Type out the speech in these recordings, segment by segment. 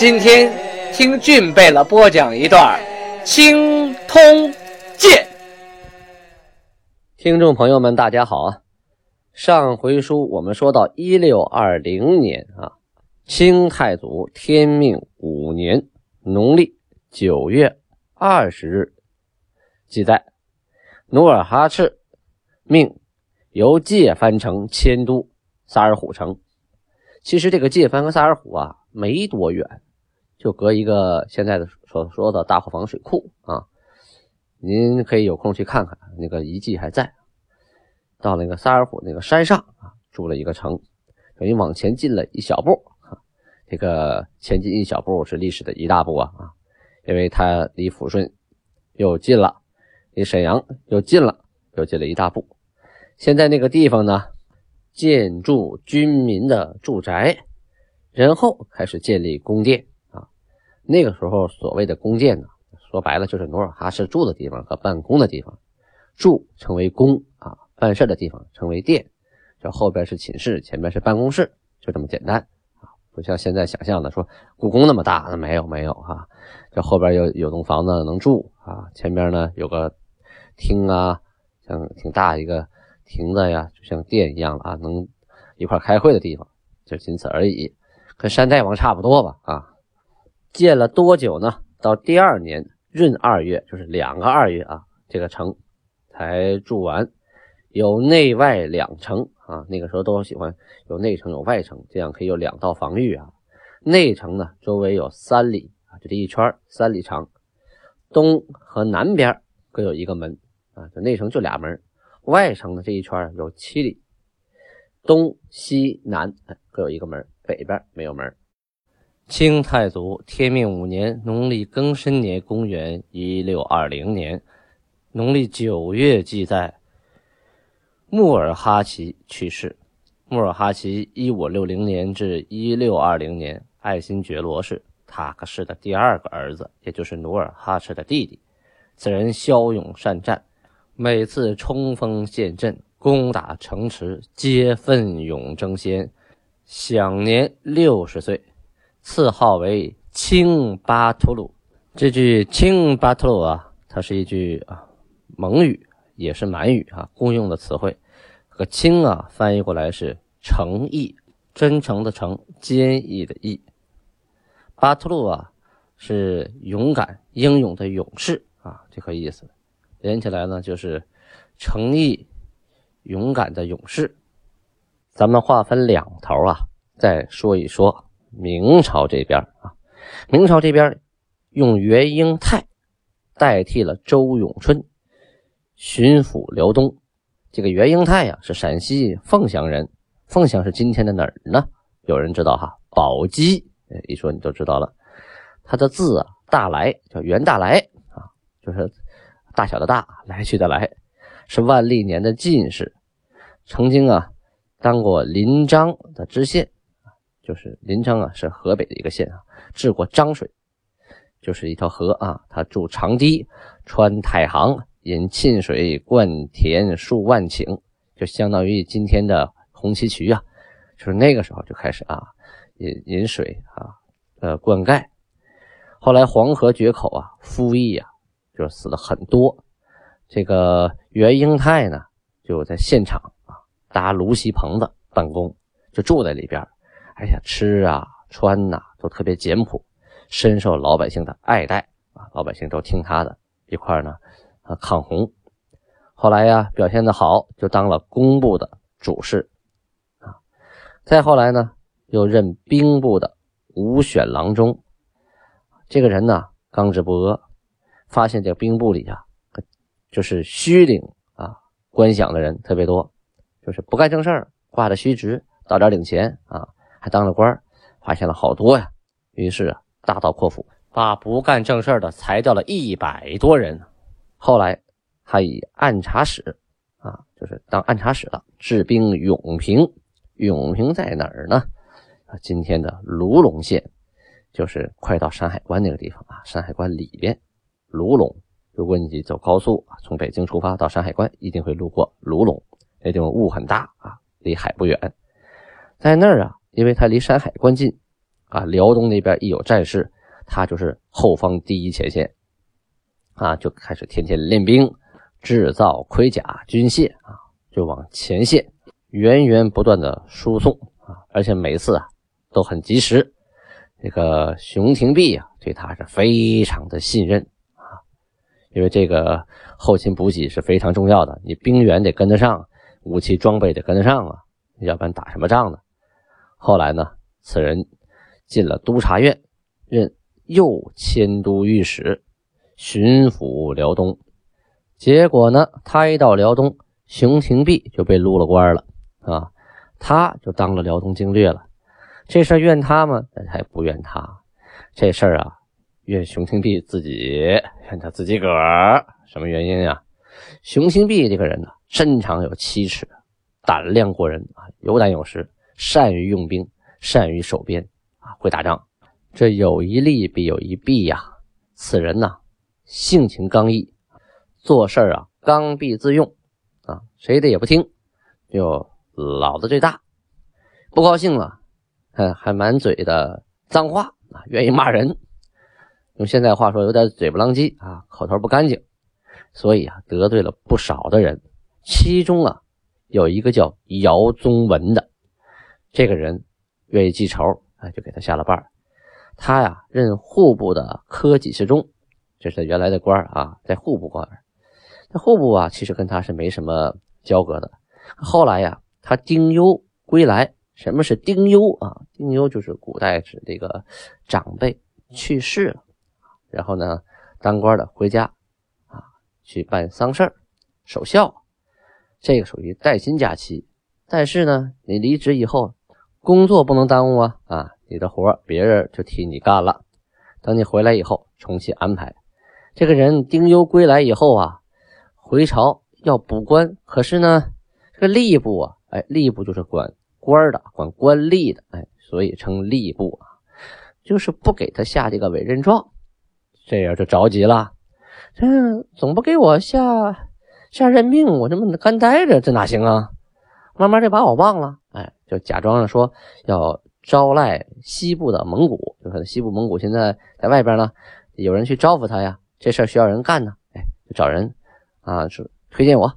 今天听俊贝勒播讲一段《青通剑》。听众朋友们，大家好啊！上回书我们说到一六二零年啊，清太祖天命五年农历九月二十日，记载努尔哈赤命由界藩城迁都萨尔虎城。其实这个界藩和萨尔虎啊没多远。就隔一个现在的所说的大伙房水库啊，您可以有空去看看，那个遗迹还在。到那个萨尔虎那个山上啊，筑了一个城，等于往前进了一小步。这个前进一小步是历史的一大步啊啊，因为它离抚顺又近了，离沈阳又近了，又近了一大步。现在那个地方呢，建筑军民的住宅，然后开始建立宫殿。那个时候，所谓的宫殿呢，说白了就是努尔哈赤住的地方和办公的地方。住称为宫啊，办事的地方称为殿。这后边是寝室，前面是办公室，就这么简单啊，不像现在想象的说故宫那么大，那没有没有哈。这后边有有栋房子能住啊，前边呢有个厅啊，像挺大一个亭子呀，就像殿一样啊，能一块开会的地方，就仅此而已，跟山大王差不多吧啊。建了多久呢？到第二年闰二月，就是两个二月啊，这个城才筑完，有内外两城啊。那个时候都喜欢有内城有外城，这样可以有两道防御啊。内城呢，周围有三里啊，就这一圈三里长，东和南边各有一个门啊。这内城就俩门，外城的这一圈有七里，东西南各有一个门，北边没有门。清太祖天命五年农历庚申年，公元一六二零年农历九月，记载穆尔哈齐去世。穆尔哈齐一五六零年至一六二零年，爱新觉罗氏塔克氏的第二个儿子，也就是努尔哈赤的弟弟。此人骁勇善战，每次冲锋陷阵、攻打城池，皆奋勇争先，享年六十岁。赐号为清巴图鲁。这句清巴图鲁啊，它是一句啊蒙语，也是满语啊公用的词汇。和清啊翻译过来是诚意，真诚的诚，坚毅的毅。巴图鲁啊是勇敢、英勇的勇士啊，这个意思。连起来呢就是诚意、勇敢的勇士。咱们划分两头啊，再说一说。明朝这边啊，明朝这边用袁英泰代替了周永春巡抚辽东。这个袁英泰呀是陕西凤翔人，凤翔是今天的哪儿呢？有人知道哈？宝鸡，一说你就知道了。他的字啊，大来叫袁大来啊，就是大小的大，来去的来，是万历年的进士，曾经啊当过临漳的知县。就是临漳啊，是河北的一个县啊，治过漳水，就是一条河啊。他筑长堤，穿太行，引沁水灌田数万顷，就相当于今天的红旗渠啊。就是那个时候就开始啊，引引水啊，呃，灌溉。后来黄河决口啊，夫役啊，就死了很多。这个袁英泰呢，就在现场啊搭芦席棚子办公，就住在里边。哎呀，吃啊穿呐都特别简朴，深受老百姓的爱戴啊，老百姓都听他的，一块呢啊抗洪。后来呀表现的好，就当了工部的主事啊。再后来呢，又任兵部的武选郎中。这个人呢刚直不阿，发现这个兵部里啊，就是虚领啊官饷的人特别多，就是不干正事儿，挂着虚职，到点领钱啊。还当了官发现了好多呀，于是啊，大刀阔斧，把不干正事的裁掉了一百多人。后来，他以按察使啊，就是当按察使了，治兵永平。永平在哪儿呢？今天的卢龙县，就是快到山海关那个地方啊。山海关里边，卢龙。如果你走高速啊，从北京出发到山海关，一定会路过卢龙。那地方雾很大啊，离海不远。在那儿啊，因为它离山海关近啊，辽东那边一有战事，他就是后方第一前线啊，就开始天天练兵，制造盔甲军械啊，就往前线源源不断的输送啊，而且每次啊都很及时。这个熊廷弼啊，对他是非常的信任啊，因为这个后勤补给是非常重要的，你兵员得跟得上，武器装备得跟得上啊，要不然打什么仗呢？后来呢，此人进了督察院，任右迁都御史，巡抚辽东。结果呢，他一到辽东，熊廷弼就被撸了官了啊，他就当了辽东经略了。这事怨他吗？他也不怨他。这事儿啊，怨熊廷弼自己，怨他自己个儿。什么原因呀？熊廷弼这个人呢，身长有七尺，胆量过人啊，有胆有识。善于用兵，善于守边啊，会打仗。这有一利必有一弊呀。此人呐，性情刚毅，做事啊刚愎自用啊，谁的也不听，就老子最大。不高兴了，还还满嘴的脏话啊，愿意骂人。用现在话说，有点嘴不狼藉啊，口头不干净。所以啊，得罪了不少的人。其中啊，有一个叫姚宗文的。这个人愿意记仇，哎，就给他下了绊他呀，任户部的科给事中，这是他原来的官啊，在户部官。那户部啊，其实跟他是没什么交割的。后来呀，他丁忧归来。什么是丁忧啊？丁忧就是古代指这个长辈去世了，然后呢，当官的回家啊，去办丧事守孝，这个属于带薪假期。但是呢，你离职以后。工作不能耽误啊！啊，你的活别人就替你干了。等你回来以后，重新安排。这个人丁忧归来以后啊，回朝要补官，可是呢，这个吏部啊，哎，吏部就是管官的，管官吏的，哎，所以称吏部啊，就是不给他下这个委任状。这样就着急了，这总不给我下下任命，我这么干待着，这哪行啊？慢慢就把我忘了，哎。就假装着说要招赖西部的蒙古，就可能西部蒙古现在在外边呢，有人去招呼他呀，这事儿需要人干呢，哎，就找人啊，说推荐我，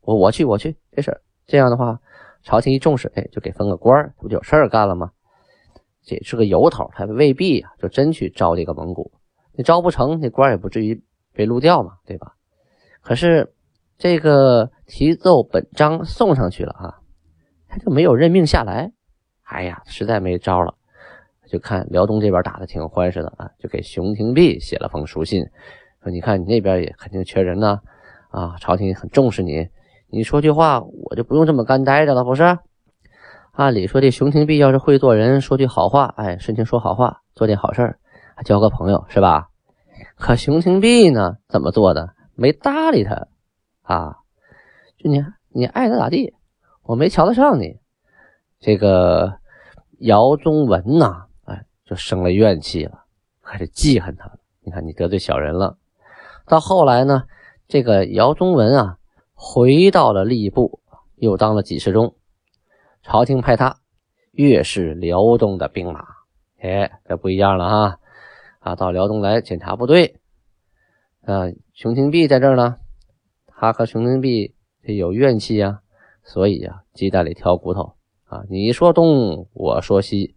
我我去我去这事儿，这样的话，朝廷一重视，哎，就给分个官儿，不就有事儿干了吗？这是个由头，他未必啊，就真去招这个蒙古，你招不成，那官也不至于被撸掉嘛，对吧？可是这个提奏本章送上去了啊。就没有任命下来，哎呀，实在没招了，就看辽东这边打的挺欢实的啊，就给熊廷弼写了封书信，说你看你那边也肯定缺人呢，啊，朝廷很重视你，你说句话我就不用这么干待着了，不是？按理说这熊廷弼要是会做人，说句好话，哎，顺情说好话，做点好事还交个朋友是吧？可熊廷弼呢，怎么做的？没搭理他啊，就你你爱咋咋地。我没瞧得上你，这个姚宗文呐，哎，就生了怨气了，开始记恨他了。你看，你得罪小人了。到后来呢，这个姚宗文啊，回到了吏部，又当了给事中。朝廷派他越视辽东的兵马，哎，这不一样了哈。啊，到辽东来检查部队。啊，熊廷弼在这儿呢，他和熊廷弼有怨气呀。所以呀，鸡蛋里挑骨头啊！你说东，我说西，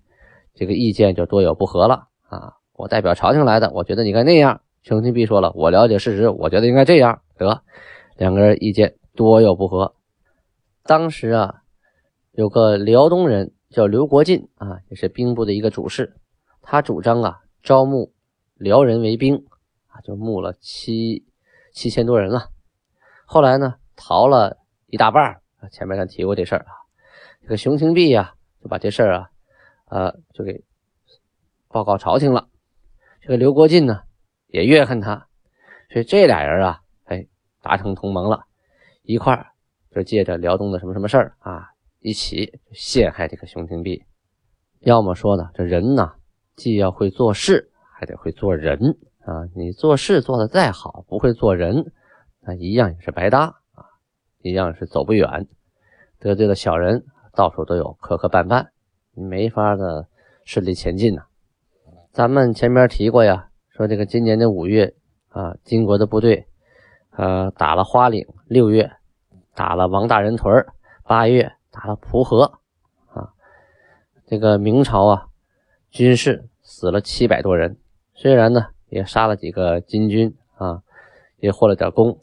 这个意见就多有不合了啊！我代表朝廷来的，我觉得你该那样。熊廷弼说了，我了解事实，我觉得应该这样。得，两个人意见多有不合。当时啊，有个辽东人叫刘国进啊，也是兵部的一个主事，他主张啊，招募辽人为兵啊，就募了七七千多人了。后来呢，逃了一大半啊前面咱提过这事儿啊，这个熊廷弼呀，就把这事儿啊，呃，就给报告朝廷了。这个刘国进呢也怨恨他，所以这俩人啊，哎，达成同盟了，一块儿就借着辽东的什么什么事儿啊，一起陷害这个熊廷弼。要么说呢，这人呢，既要会做事，还得会做人啊。你做事做的再好，不会做人，那一样也是白搭，一样是走不远。得罪了小人，到处都有磕磕绊绊，你没法的顺利前进呐。咱们前面提过呀，说这个今年的五月啊，金国的部队呃打了花岭，六月打了王大人屯八月打了蒲河啊。这个明朝啊，军士死了七百多人，虽然呢也杀了几个金军啊，也获了点功，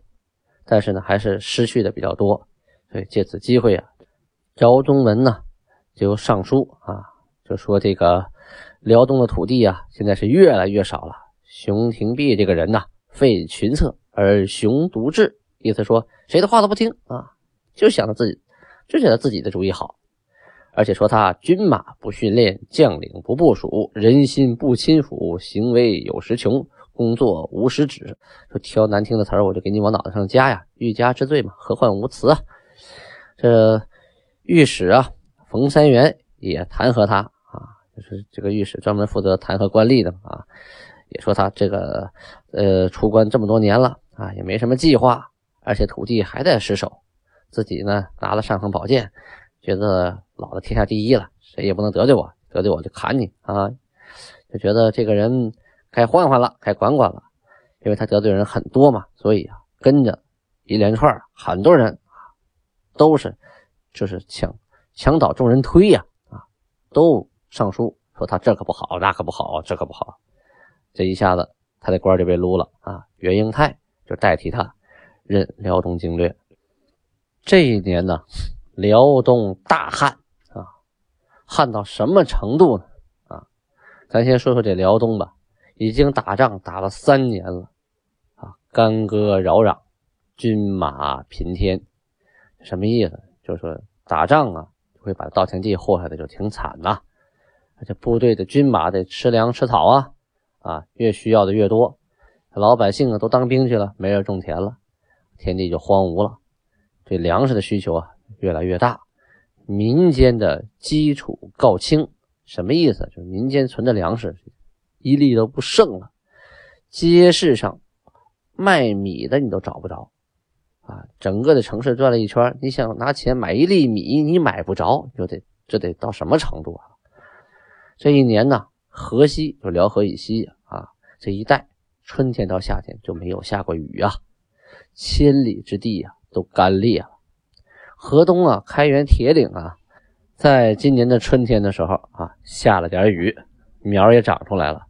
但是呢还是失去的比较多。所以借此机会啊，辽东文呢就上书啊，就说这个辽东的土地啊，现在是越来越少了。熊廷弼这个人呐，废群策而雄独志，意思说谁的话都不听啊，就想着自己，就觉得自己的主意好。而且说他军马不训练，将领不部署，人心不亲抚，行为有时穷，工作无时止。说挑难听的词儿，我就给你往脑袋上加呀，欲加之罪嘛，何患无辞啊？这御史啊，冯三元也弹劾他啊，就是这个御史专门负责弹劾官吏的啊，也说他这个呃出关这么多年了啊，也没什么计划，而且土地还在失守，自己呢拿了尚方宝剑。觉得老子天下第一了，谁也不能得罪我，得罪我就砍你啊！就觉得这个人该换换了，该管管了，因为他得罪人很多嘛，所以啊，跟着一连串很多人都是就是墙墙倒众人推呀啊，都上书说他这可不好，那可不好，这可不好，这一下子他的官就被撸了啊！袁英泰就代替他任辽东经略，这一年呢。辽东大旱啊，旱到什么程度呢？啊，咱先说说这辽东吧，已经打仗打了三年了啊，干戈扰攘，军马频天，什么意思？就是说打仗啊，会把稻田地祸害的就挺惨呐，而且部队的军马得吃粮吃草啊，啊，越需要的越多，老百姓啊都当兵去了，没人种田了，田地就荒芜了，这粮食的需求啊。越来越大，民间的基础告清，什么意思？就是民间存的粮食一粒都不剩了，街市上卖米的你都找不着啊！整个的城市转了一圈，你想拿钱买一粒米，你买不着，就得这得到什么程度啊？这一年呢，河西就辽河以西啊这一带，春天到夏天就没有下过雨啊，千里之地呀都干裂了。河东啊，开元铁岭啊，在今年的春天的时候啊，下了点雨，苗也长出来了。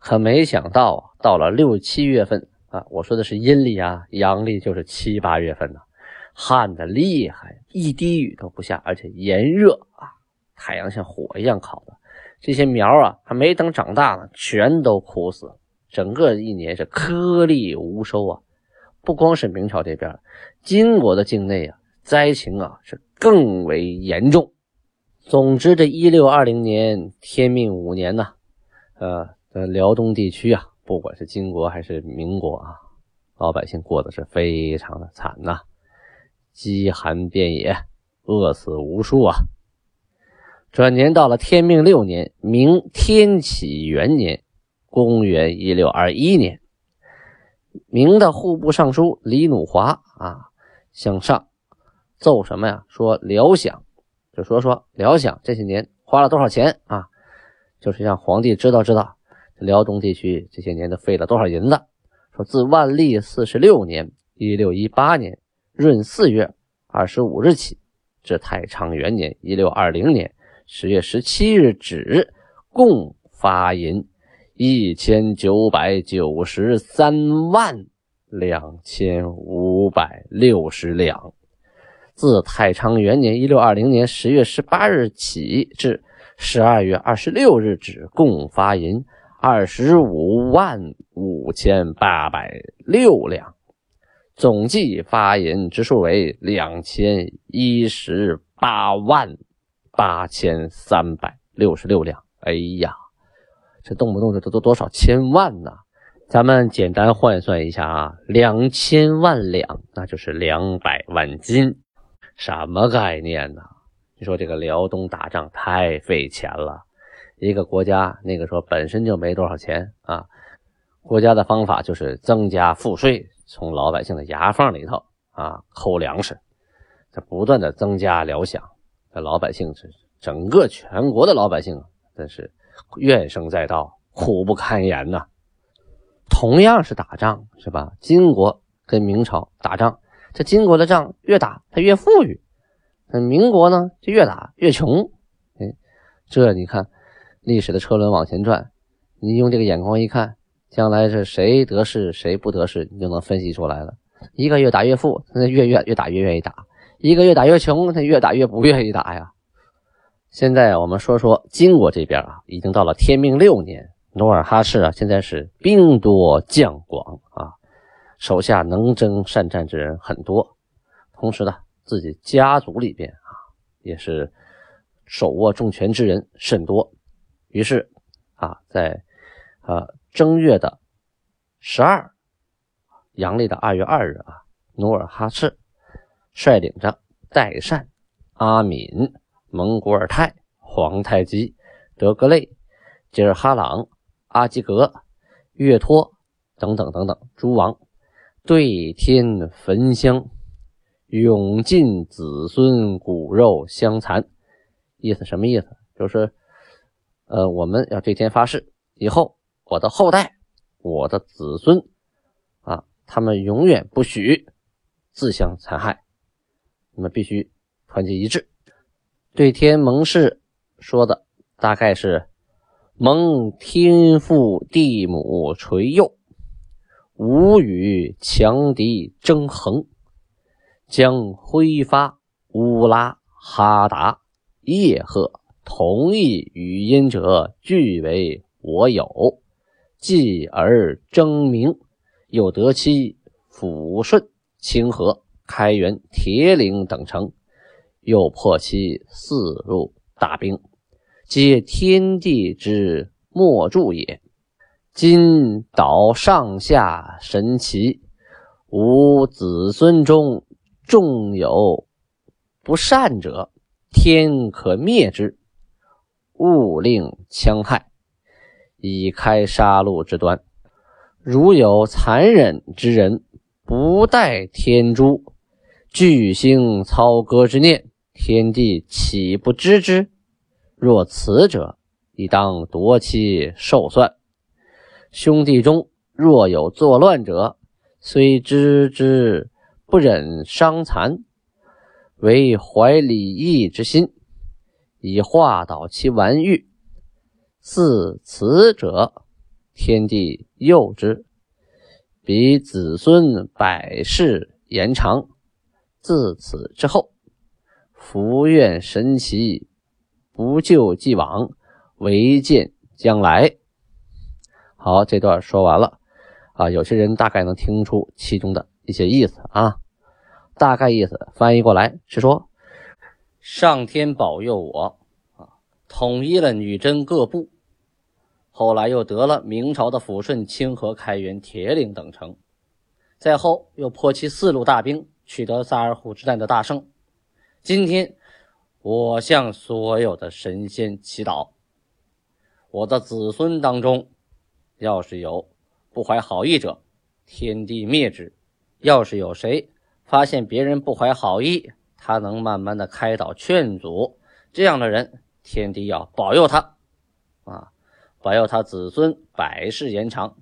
可没想到啊，到了六七月份啊，我说的是阴历啊，阳历就是七八月份呢，旱的厉害，一滴雨都不下，而且炎热啊，太阳像火一样烤的，这些苗啊，还没等长大呢，全都枯死，整个一年是颗粒无收啊。不光是明朝这边，金国的境内啊。灾情啊是更为严重。总之，这一六二零年天命五年呢，呃，在辽东地区啊，不管是金国还是民国啊，老百姓过得是非常的惨呐，饥寒遍野，饿死无数啊。转年到了天命六年，明天启元年，公元一六二一年，明的户部尚书李努华啊，向上。奏什么呀？说辽饷，就说说辽饷这些年花了多少钱啊？就是让皇帝知道知道，辽东地区这些年都费了多少银子。说自万历四十六年（一六一八年）闰四月二十五日起，至太昌元年（一六二零年）十月十七日止，共发银一千九百九十三万两千五百六十两。自太昌元年（一六二零年）十月十八日起至十二月二十六日止，共发银二十五万五千八百六两，总计发银之数为两千一十八万八千三百六十六两。哎呀，这动不动这都都多少千万呢？咱们简单换算一下啊，两千万两，那就是两百万斤，什么概念呢？你说这个辽东打仗太费钱了，一个国家那个时候本身就没多少钱啊，国家的方法就是增加赋税，从老百姓的牙缝里头啊抠粮食，这不断的增加粮饷，这老百姓是整个全国的老百姓真是怨声载道，苦不堪言呐。同样是打仗，是吧？金国跟明朝打仗，这金国的仗越打他越富裕，那民国呢就越打越穷。哎，这你看历史的车轮往前转，你用这个眼光一看，将来是谁得势谁不得势，你就能分析出来了。一个越打越富，那越越越打越愿意打；一个越打越穷，他越打越不愿意打呀。现在我们说说金国这边啊，已经到了天命六年。努尔哈赤啊，现在是兵多将广啊，手下能征善战之人很多，同时呢，自己家族里边啊，也是手握重权之人甚多。于是啊，在呃正月的十二，阳历的二月二日啊，努尔哈赤率领着代善、阿敏、蒙古尔泰、皇太极、德格类、吉尔哈朗。阿基格、岳托等等等等诸王对天焚香，永尽子孙骨肉相残。意思什么意思？就是，呃，我们要对天发誓，以后我的后代、我的子孙啊，他们永远不许自相残害，你们必须团结一致。对天盟誓说的大概是。蒙天父地母垂佑，吾与强敌争衡，将挥发乌拉哈达叶赫同意语音者俱为我有，继而争名，又得其抚顺、清河、开元、铁岭等城，又破其四路大兵。皆天地之莫助也。今岛上下神奇，吾子孙中众有不善者，天可灭之，勿令戕害，以开杀戮之端。如有残忍之人，不待天诛，巨星操戈之念，天地岂不知之？若此者，亦当夺其寿算。兄弟中若有作乱者，虽知之不忍伤残，唯怀礼义之心，以化导其顽欲。似此者，天地佑之，彼子孙百世延长。自此之后，福愿神奇。不救既往，唯见将来。好，这段说完了啊。有些人大概能听出其中的一些意思啊。大概意思翻译过来是说，上天保佑我啊，统一了女真各部，后来又得了明朝的抚顺、清河、开元、铁岭等城，再后又破其四路大兵，取得萨尔浒之战的大胜。今天。我向所有的神仙祈祷，我的子孙当中，要是有不怀好意者，天地灭之；要是有谁发现别人不怀好意，他能慢慢的开导劝阻，这样的人，天地要保佑他，啊，保佑他子孙百世延长。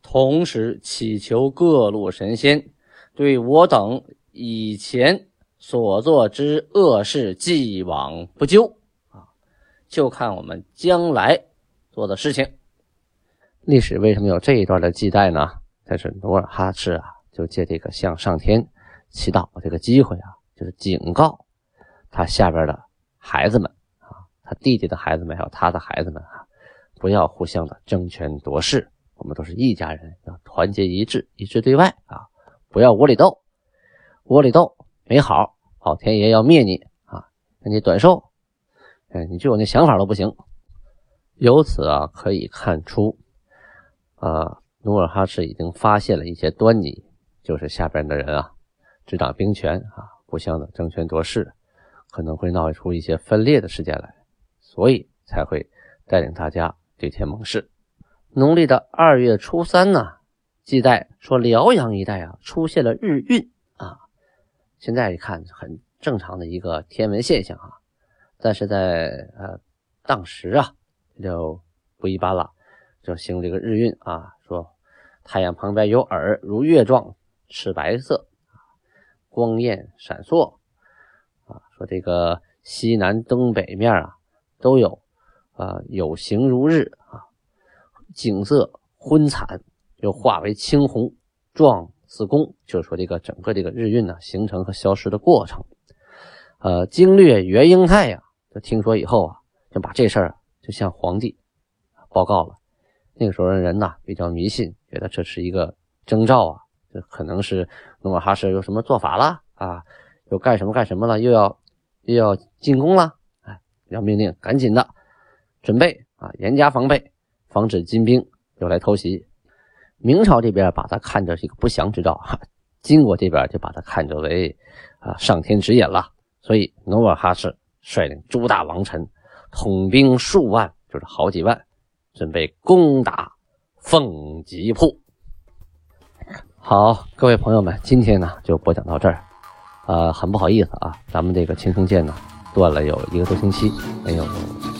同时祈求各路神仙对我等以前。所做之恶事，既往不咎啊！就看我们将来做的事情。历史为什么有这一段的记载呢？但是努尔哈赤啊，就借这个向上天祈祷这个机会啊，就是警告他下边的孩子们啊，他弟弟的孩子们还有他的孩子们啊，不要互相的争权夺势。我们都是一家人，要团结一致，一致对外啊！不要窝里斗，窝里斗。没好，老天爷要灭你啊！让你短寿，哎，你就有那想法都不行。由此啊，可以看出，啊，努尔哈赤已经发现了一些端倪，就是下边的人啊，执掌兵权啊，互相的争权夺势，可能会闹出一些分裂的事件来，所以才会带领大家对天盟誓。农历的二月初三呢，记载说辽阳一带啊出现了日晕啊，现在一看很正常的一个天文现象啊，但是在呃当时啊。就不一般了，就形容这个日晕啊，说太阳旁边有耳，如月状，赤白色，光焰闪烁啊。说这个西南东北面啊都有啊，有形如日啊，景色昏惨，又化为青红，状似弓。就是说这个整个这个日晕呢形成和消失的过程。呃，经略袁英泰呀，就听说以后啊，就把这事儿。就向皇帝报告了。那个时候的人呐比较迷信，觉得这是一个征兆啊，这可能是努尔哈赤有什么做法了啊，又干什么干什么了，又要又要进攻了，哎，要命令赶紧的准备啊，严加防备，防止金兵又来偷袭。明朝这边把他看着是一个不祥之兆，哈，金国这边就把他看着为啊上天指引了，所以努尔哈赤率领诸大王臣。统兵数万，就是好几万，准备攻打凤吉铺。好，各位朋友们，今天呢就播讲到这儿。呃，很不好意思啊，咱们这个青城剑呢断了有一个多星期，没有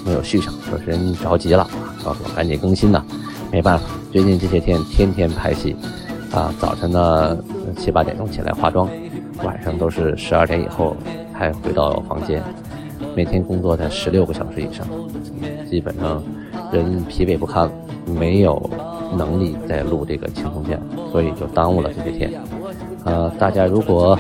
没有续上，说是人着急了，告诉我赶紧更新呢。没办法，最近这些天天天拍戏，啊，早晨呢七八点钟起来化妆，晚上都是十二点以后才回到房间。每天工作在十六个小时以上，基本上人疲惫不堪，没有能力在录这个轻松片，所以就耽误了这些天。呃，大家如果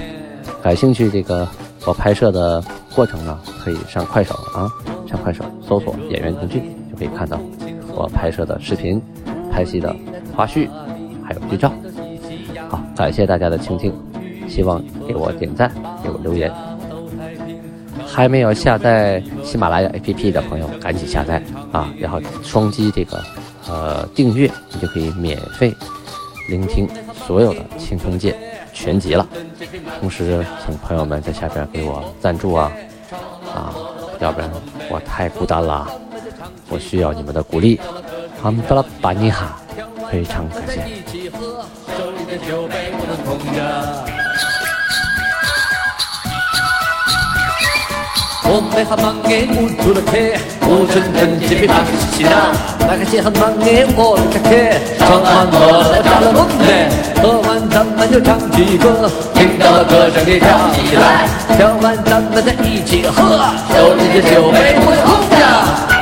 感兴趣这个我拍摄的过程呢，可以上快手啊，上快手搜索“演员腾讯”，就可以看到我拍摄的视频、拍戏的花絮，还有剧照。好，感谢大家的倾听，希望给我点赞，给我留言。还没有下载喜马拉雅 APP 的朋友，赶紧下载啊！然后双击这个呃订阅，你就可以免费聆听所有的《青铜剑》全集了。同时，请朋友们在下边给我赞助啊啊！要不然我太孤单了，我需要你们的鼓励。阿姆德拉巴尼哈，非常感谢。오메하망에 우두르게 우준전 집이 박시나 나가시 한망에 오르게 정한 거 잘라본데 더만 잠만요 장지고 킹다와 거정이 장이라 저만 잠만자 이지허 서울이제 쇼베 무용자